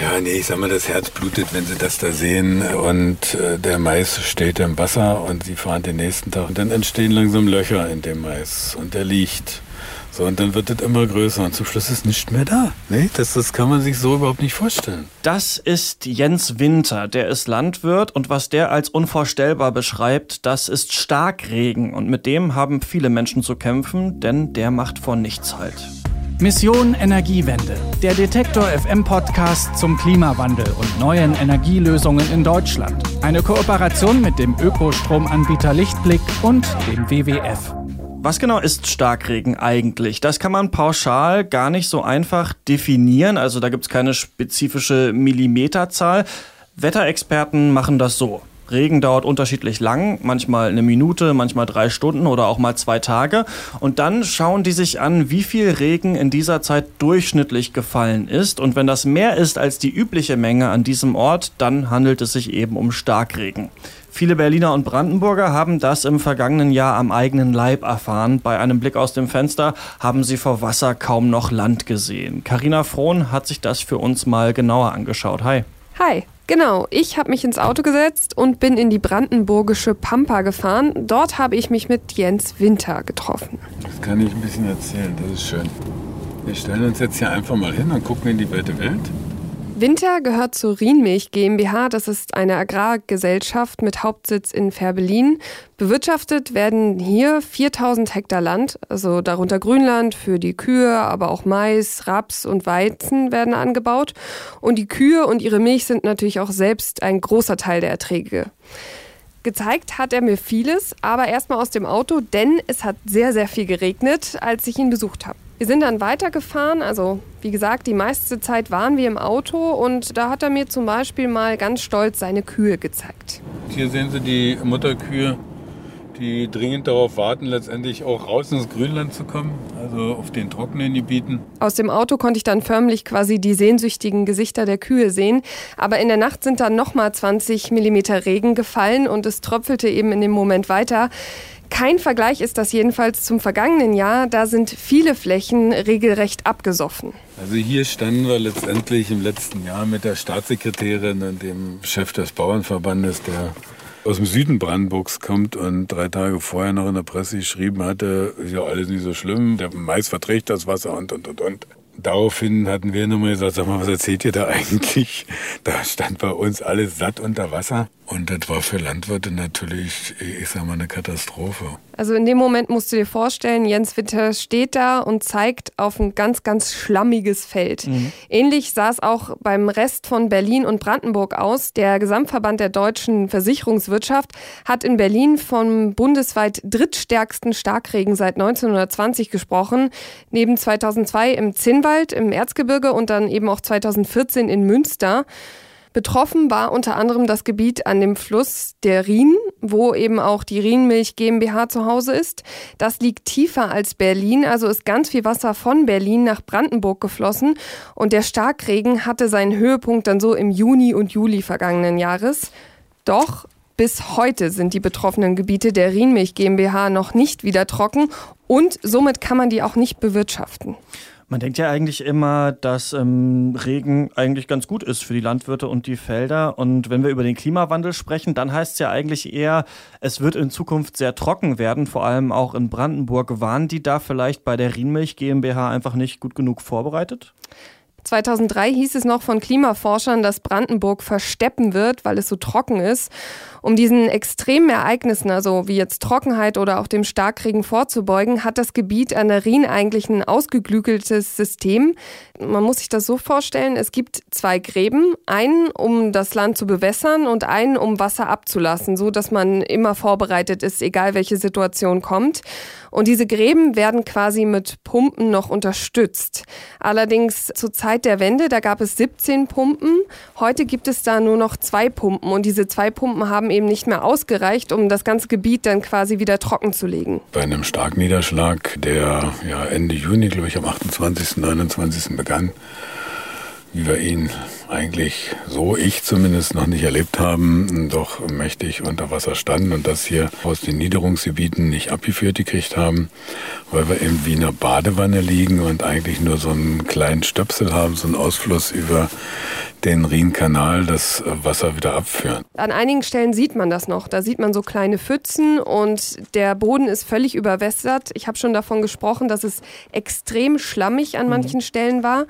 Ja, nee, ich sag mal, das Herz blutet, wenn sie das da sehen und äh, der Mais steht im Wasser und sie fahren den nächsten Tag und dann entstehen langsam Löcher in dem Mais und der liegt. So, und dann wird es immer größer und zum Schluss ist nichts mehr da. Nee, das, das kann man sich so überhaupt nicht vorstellen. Das ist Jens Winter, der ist Landwirt und was der als unvorstellbar beschreibt, das ist Starkregen und mit dem haben viele Menschen zu kämpfen, denn der macht vor nichts halt. Mission Energiewende, der Detektor FM Podcast zum Klimawandel und neuen Energielösungen in Deutschland. Eine Kooperation mit dem Ökostromanbieter Lichtblick und dem WWF. Was genau ist Starkregen eigentlich? Das kann man pauschal gar nicht so einfach definieren. Also da gibt es keine spezifische Millimeterzahl. Wetterexperten machen das so. Regen dauert unterschiedlich lang, manchmal eine Minute, manchmal drei Stunden oder auch mal zwei Tage. Und dann schauen die sich an, wie viel Regen in dieser Zeit durchschnittlich gefallen ist. Und wenn das mehr ist als die übliche Menge an diesem Ort, dann handelt es sich eben um Starkregen. Viele Berliner und Brandenburger haben das im vergangenen Jahr am eigenen Leib erfahren. Bei einem Blick aus dem Fenster haben sie vor Wasser kaum noch Land gesehen. Karina Frohn hat sich das für uns mal genauer angeschaut. Hi. Hi. Genau, ich habe mich ins Auto gesetzt und bin in die brandenburgische Pampa gefahren. Dort habe ich mich mit Jens Winter getroffen. Das kann ich ein bisschen erzählen, das ist schön. Wir stellen uns jetzt hier einfach mal hin und gucken in die weite Welt. Winter gehört zur Rienmilch GmbH. Das ist eine Agrargesellschaft mit Hauptsitz in Färbelin. Bewirtschaftet werden hier 4000 Hektar Land, also darunter Grünland für die Kühe, aber auch Mais, Raps und Weizen werden angebaut. Und die Kühe und ihre Milch sind natürlich auch selbst ein großer Teil der Erträge. Gezeigt hat er mir vieles, aber erstmal aus dem Auto, denn es hat sehr, sehr viel geregnet, als ich ihn besucht habe. Wir sind dann weitergefahren, also wie gesagt, die meiste Zeit waren wir im Auto und da hat er mir zum Beispiel mal ganz stolz seine Kühe gezeigt. Hier sehen Sie die Mutterkühe, die dringend darauf warten, letztendlich auch raus ins Grünland zu kommen, also auf den trockenen Gebieten. Aus dem Auto konnte ich dann förmlich quasi die sehnsüchtigen Gesichter der Kühe sehen. Aber in der Nacht sind dann nochmal 20 Millimeter Regen gefallen und es tröpfelte eben in dem Moment weiter. Kein Vergleich ist das jedenfalls zum vergangenen Jahr. Da sind viele Flächen regelrecht abgesoffen. Also hier standen wir letztendlich im letzten Jahr mit der Staatssekretärin und dem Chef des Bauernverbandes, der aus dem Süden Brandenburgs kommt und drei Tage vorher noch in der Presse geschrieben hatte, ist ja alles nicht so schlimm, der Mais verträgt das Wasser und, und, und, und. Daraufhin hatten wir nochmal gesagt, sag mal, was erzählt ihr da eigentlich? Da stand bei uns alles satt unter Wasser. Und das war für Landwirte natürlich, ich sag mal, eine Katastrophe. Also in dem Moment musst du dir vorstellen, Jens Witter steht da und zeigt auf ein ganz, ganz schlammiges Feld. Mhm. Ähnlich sah es auch beim Rest von Berlin und Brandenburg aus. Der Gesamtverband der deutschen Versicherungswirtschaft hat in Berlin vom bundesweit drittstärksten Starkregen seit 1920 gesprochen. Neben 2002 im Zinnwald, im Erzgebirge und dann eben auch 2014 in Münster. Betroffen war unter anderem das Gebiet an dem Fluss der Rhin, wo eben auch die Rhinmilch GmbH zu Hause ist. Das liegt tiefer als Berlin, also ist ganz viel Wasser von Berlin nach Brandenburg geflossen und der Starkregen hatte seinen Höhepunkt dann so im Juni und Juli vergangenen Jahres. Doch bis heute sind die betroffenen Gebiete der Rhinmilch GmbH noch nicht wieder trocken und somit kann man die auch nicht bewirtschaften. Man denkt ja eigentlich immer, dass ähm, Regen eigentlich ganz gut ist für die Landwirte und die Felder. Und wenn wir über den Klimawandel sprechen, dann heißt es ja eigentlich eher, es wird in Zukunft sehr trocken werden, vor allem auch in Brandenburg. Waren die da vielleicht bei der Rienmilch GmbH einfach nicht gut genug vorbereitet? 2003 hieß es noch von Klimaforschern, dass Brandenburg versteppen wird, weil es so trocken ist. Um diesen extremen Ereignissen, also wie jetzt Trockenheit oder auch dem Starkregen vorzubeugen, hat das Gebiet an der Rhin eigentlich ein ausgeklügeltes System. Man muss sich das so vorstellen, es gibt zwei Gräben, einen, um das Land zu bewässern und einen, um Wasser abzulassen, so dass man immer vorbereitet ist, egal welche Situation kommt. Und diese Gräben werden quasi mit Pumpen noch unterstützt. Allerdings zur Zeit der Wende, da gab es 17 Pumpen. Heute gibt es da nur noch zwei Pumpen und diese zwei Pumpen haben eben nicht mehr ausgereicht, um das ganze Gebiet dann quasi wieder trocken zu legen. Bei einem Starkniederschlag, der ja Ende Juni, glaube ich, am 28., 29. begann, wie wir ihn eigentlich so, ich zumindest noch nicht erlebt haben, doch mächtig unter Wasser standen und das hier aus den Niederungsgebieten nicht abgeführt gekriegt haben, weil wir im Wiener Badewanne liegen und eigentlich nur so einen kleinen Stöpsel haben, so einen Ausfluss über den Rhinkanal das Wasser wieder abführen. An einigen Stellen sieht man das noch. Da sieht man so kleine Pfützen und der Boden ist völlig überwässert. Ich habe schon davon gesprochen, dass es extrem schlammig an mhm. manchen Stellen war.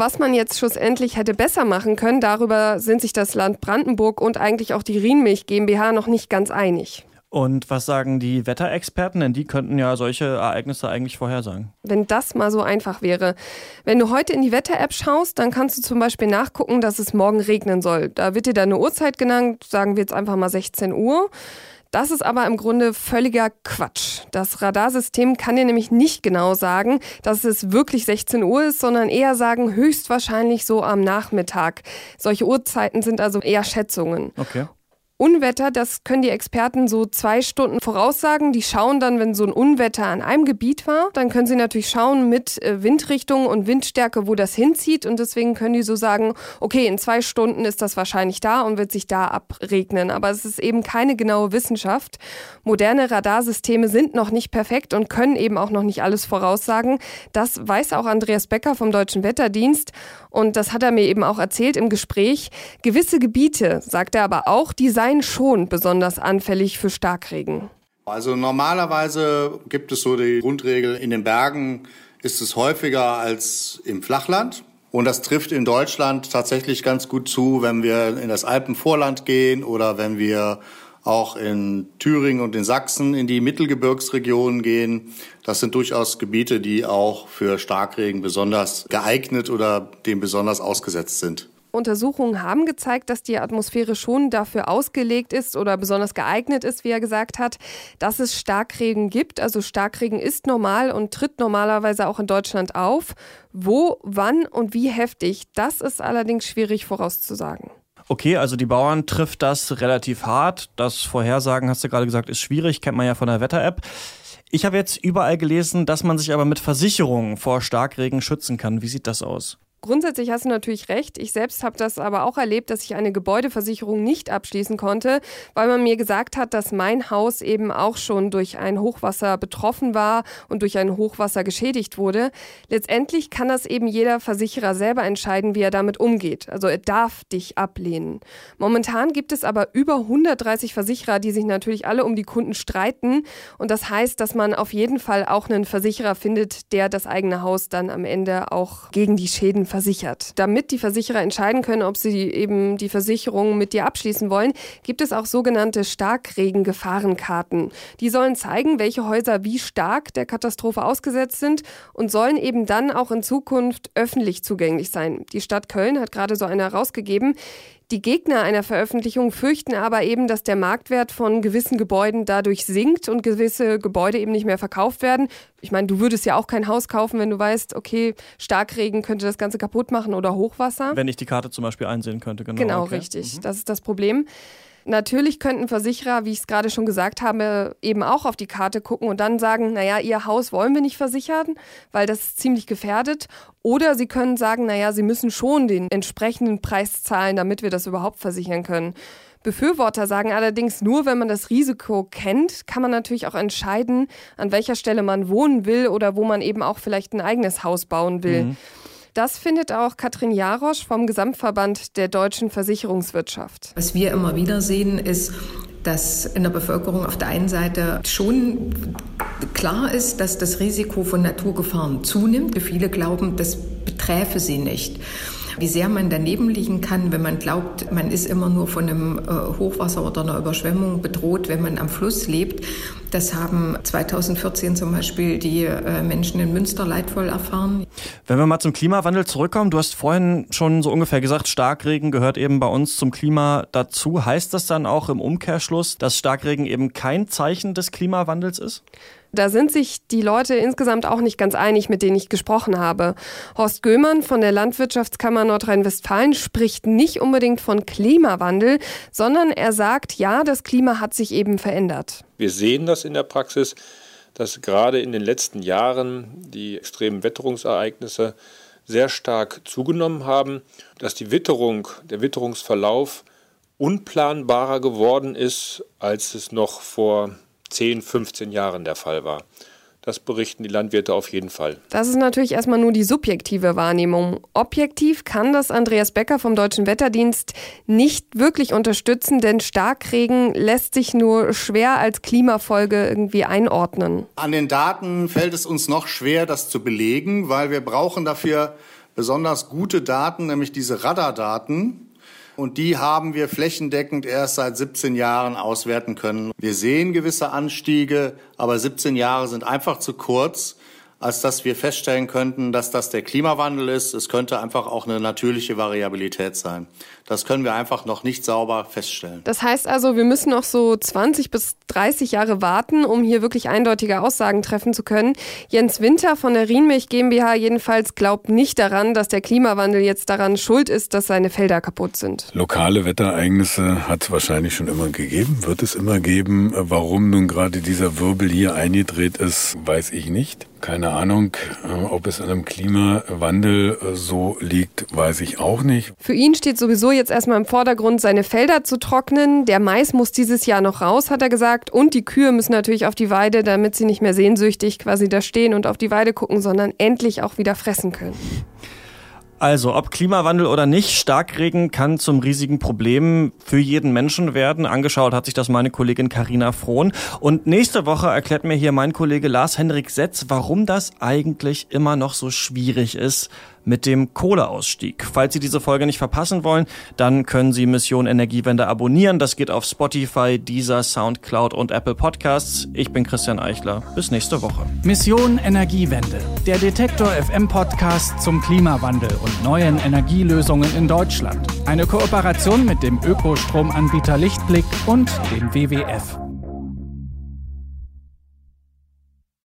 Was man jetzt schlussendlich hätte besser machen können, darüber sind sich das Land Brandenburg und eigentlich auch die Rienmilch GmbH noch nicht ganz einig. Und was sagen die Wetterexperten? Denn die könnten ja solche Ereignisse eigentlich vorhersagen. Wenn das mal so einfach wäre. Wenn du heute in die Wetter-App schaust, dann kannst du zum Beispiel nachgucken, dass es morgen regnen soll. Da wird dir dann eine Uhrzeit genannt, sagen wir jetzt einfach mal 16 Uhr. Das ist aber im Grunde völliger Quatsch. Das Radarsystem kann dir nämlich nicht genau sagen, dass es wirklich 16 Uhr ist, sondern eher sagen, höchstwahrscheinlich so am Nachmittag. Solche Uhrzeiten sind also eher Schätzungen. Okay. Unwetter, das können die Experten so zwei Stunden voraussagen. Die schauen dann, wenn so ein Unwetter an einem Gebiet war, dann können sie natürlich schauen mit äh, Windrichtung und Windstärke, wo das hinzieht. Und deswegen können die so sagen, okay, in zwei Stunden ist das wahrscheinlich da und wird sich da abregnen. Aber es ist eben keine genaue Wissenschaft. Moderne Radarsysteme sind noch nicht perfekt und können eben auch noch nicht alles voraussagen. Das weiß auch Andreas Becker vom Deutschen Wetterdienst. Und das hat er mir eben auch erzählt im Gespräch. Gewisse Gebiete, sagt er aber auch, die seien schon besonders anfällig für Starkregen. Also normalerweise gibt es so die Grundregel, in den Bergen ist es häufiger als im Flachland. Und das trifft in Deutschland tatsächlich ganz gut zu, wenn wir in das Alpenvorland gehen oder wenn wir auch in Thüringen und in Sachsen in die Mittelgebirgsregionen gehen. Das sind durchaus Gebiete, die auch für Starkregen besonders geeignet oder dem besonders ausgesetzt sind. Untersuchungen haben gezeigt, dass die Atmosphäre schon dafür ausgelegt ist oder besonders geeignet ist, wie er gesagt hat, dass es Starkregen gibt. Also Starkregen ist normal und tritt normalerweise auch in Deutschland auf. Wo, wann und wie heftig, das ist allerdings schwierig vorauszusagen. Okay, also die Bauern trifft das relativ hart. Das Vorhersagen, hast du gerade gesagt, ist schwierig, kennt man ja von der Wetter-App. Ich habe jetzt überall gelesen, dass man sich aber mit Versicherungen vor Starkregen schützen kann. Wie sieht das aus? Grundsätzlich hast du natürlich recht. Ich selbst habe das aber auch erlebt, dass ich eine Gebäudeversicherung nicht abschließen konnte, weil man mir gesagt hat, dass mein Haus eben auch schon durch ein Hochwasser betroffen war und durch ein Hochwasser geschädigt wurde. Letztendlich kann das eben jeder Versicherer selber entscheiden, wie er damit umgeht. Also er darf dich ablehnen. Momentan gibt es aber über 130 Versicherer, die sich natürlich alle um die Kunden streiten. Und das heißt, dass man auf jeden Fall auch einen Versicherer findet, der das eigene Haus dann am Ende auch gegen die Schäden versichert. Damit die Versicherer entscheiden können, ob sie eben die Versicherung mit dir abschließen wollen, gibt es auch sogenannte Starkregengefahrenkarten. Die sollen zeigen, welche Häuser wie stark der Katastrophe ausgesetzt sind und sollen eben dann auch in Zukunft öffentlich zugänglich sein. Die Stadt Köln hat gerade so eine herausgegeben. Die Gegner einer Veröffentlichung fürchten aber eben, dass der Marktwert von gewissen Gebäuden dadurch sinkt und gewisse Gebäude eben nicht mehr verkauft werden. Ich meine, du würdest ja auch kein Haus kaufen, wenn du weißt, okay, Starkregen könnte das Ganze kaputt machen oder Hochwasser. Wenn ich die Karte zum Beispiel einsehen könnte, genau. Genau, okay. richtig. Mhm. Das ist das Problem. Natürlich könnten Versicherer, wie ich es gerade schon gesagt habe, eben auch auf die Karte gucken und dann sagen, naja, ihr Haus wollen wir nicht versichern, weil das ist ziemlich gefährdet. Oder sie können sagen, naja, sie müssen schon den entsprechenden Preis zahlen, damit wir das überhaupt versichern können. Befürworter sagen allerdings, nur wenn man das Risiko kennt, kann man natürlich auch entscheiden, an welcher Stelle man wohnen will oder wo man eben auch vielleicht ein eigenes Haus bauen will. Mhm. Das findet auch Katrin Jarosch vom Gesamtverband der deutschen Versicherungswirtschaft. Was wir immer wieder sehen, ist, dass in der Bevölkerung auf der einen Seite schon klar ist, dass das Risiko von Naturgefahren zunimmt. Viele glauben, das beträfe sie nicht. Wie sehr man daneben liegen kann, wenn man glaubt, man ist immer nur von einem äh, Hochwasser oder einer Überschwemmung bedroht, wenn man am Fluss lebt. Das haben 2014 zum Beispiel die äh, Menschen in Münster leidvoll erfahren. Wenn wir mal zum Klimawandel zurückkommen, du hast vorhin schon so ungefähr gesagt, Starkregen gehört eben bei uns zum Klima dazu. Heißt das dann auch im Umkehrschluss, dass Starkregen eben kein Zeichen des Klimawandels ist? Da sind sich die Leute insgesamt auch nicht ganz einig, mit denen ich gesprochen habe. Horst Göhmann von der Landwirtschaftskammer Nordrhein-Westfalen spricht nicht unbedingt von Klimawandel, sondern er sagt, ja, das Klima hat sich eben verändert. Wir sehen das in der Praxis, dass gerade in den letzten Jahren die extremen Witterungsereignisse sehr stark zugenommen haben, dass die Witterung, der Witterungsverlauf unplanbarer geworden ist, als es noch vor 10, 15 Jahren der Fall war. Das berichten die Landwirte auf jeden Fall. Das ist natürlich erstmal nur die subjektive Wahrnehmung. Objektiv kann das Andreas Becker vom Deutschen Wetterdienst nicht wirklich unterstützen, denn Starkregen lässt sich nur schwer als Klimafolge irgendwie einordnen. An den Daten fällt es uns noch schwer, das zu belegen, weil wir brauchen dafür besonders gute Daten, nämlich diese Radardaten. Und die haben wir flächendeckend erst seit 17 Jahren auswerten können. Wir sehen gewisse Anstiege, aber 17 Jahre sind einfach zu kurz, als dass wir feststellen könnten, dass das der Klimawandel ist. Es könnte einfach auch eine natürliche Variabilität sein. Das können wir einfach noch nicht sauber feststellen. Das heißt also, wir müssen noch so 20 bis 30 Jahre warten, um hier wirklich eindeutige Aussagen treffen zu können. Jens Winter von der Rienmilch GmbH jedenfalls glaubt nicht daran, dass der Klimawandel jetzt daran schuld ist, dass seine Felder kaputt sind. Lokale Wetterereignisse hat es wahrscheinlich schon immer gegeben, wird es immer geben. Warum nun gerade dieser Wirbel hier eingedreht ist, weiß ich nicht. Keine Ahnung, äh, ob es an einem Klimawandel äh, so liegt, weiß ich auch nicht. Für ihn steht sowieso jetzt erstmal im Vordergrund, seine Felder zu trocknen. Der Mais muss dieses Jahr noch raus, hat er gesagt. Und die Kühe müssen natürlich auf die Weide, damit sie nicht mehr sehnsüchtig quasi da stehen und auf die Weide gucken, sondern endlich auch wieder fressen können. Also, ob Klimawandel oder nicht, Starkregen kann zum riesigen Problem für jeden Menschen werden. Angeschaut hat sich das meine Kollegin Karina Frohn. Und nächste Woche erklärt mir hier mein Kollege Lars-Henrik Setz, warum das eigentlich immer noch so schwierig ist mit dem Kohleausstieg. Falls Sie diese Folge nicht verpassen wollen, dann können Sie Mission Energiewende abonnieren. Das geht auf Spotify, Deezer, Soundcloud und Apple Podcasts. Ich bin Christian Eichler. Bis nächste Woche. Mission Energiewende. Der Detektor FM Podcast zum Klimawandel und neuen Energielösungen in Deutschland. Eine Kooperation mit dem Ökostromanbieter Lichtblick und dem WWF.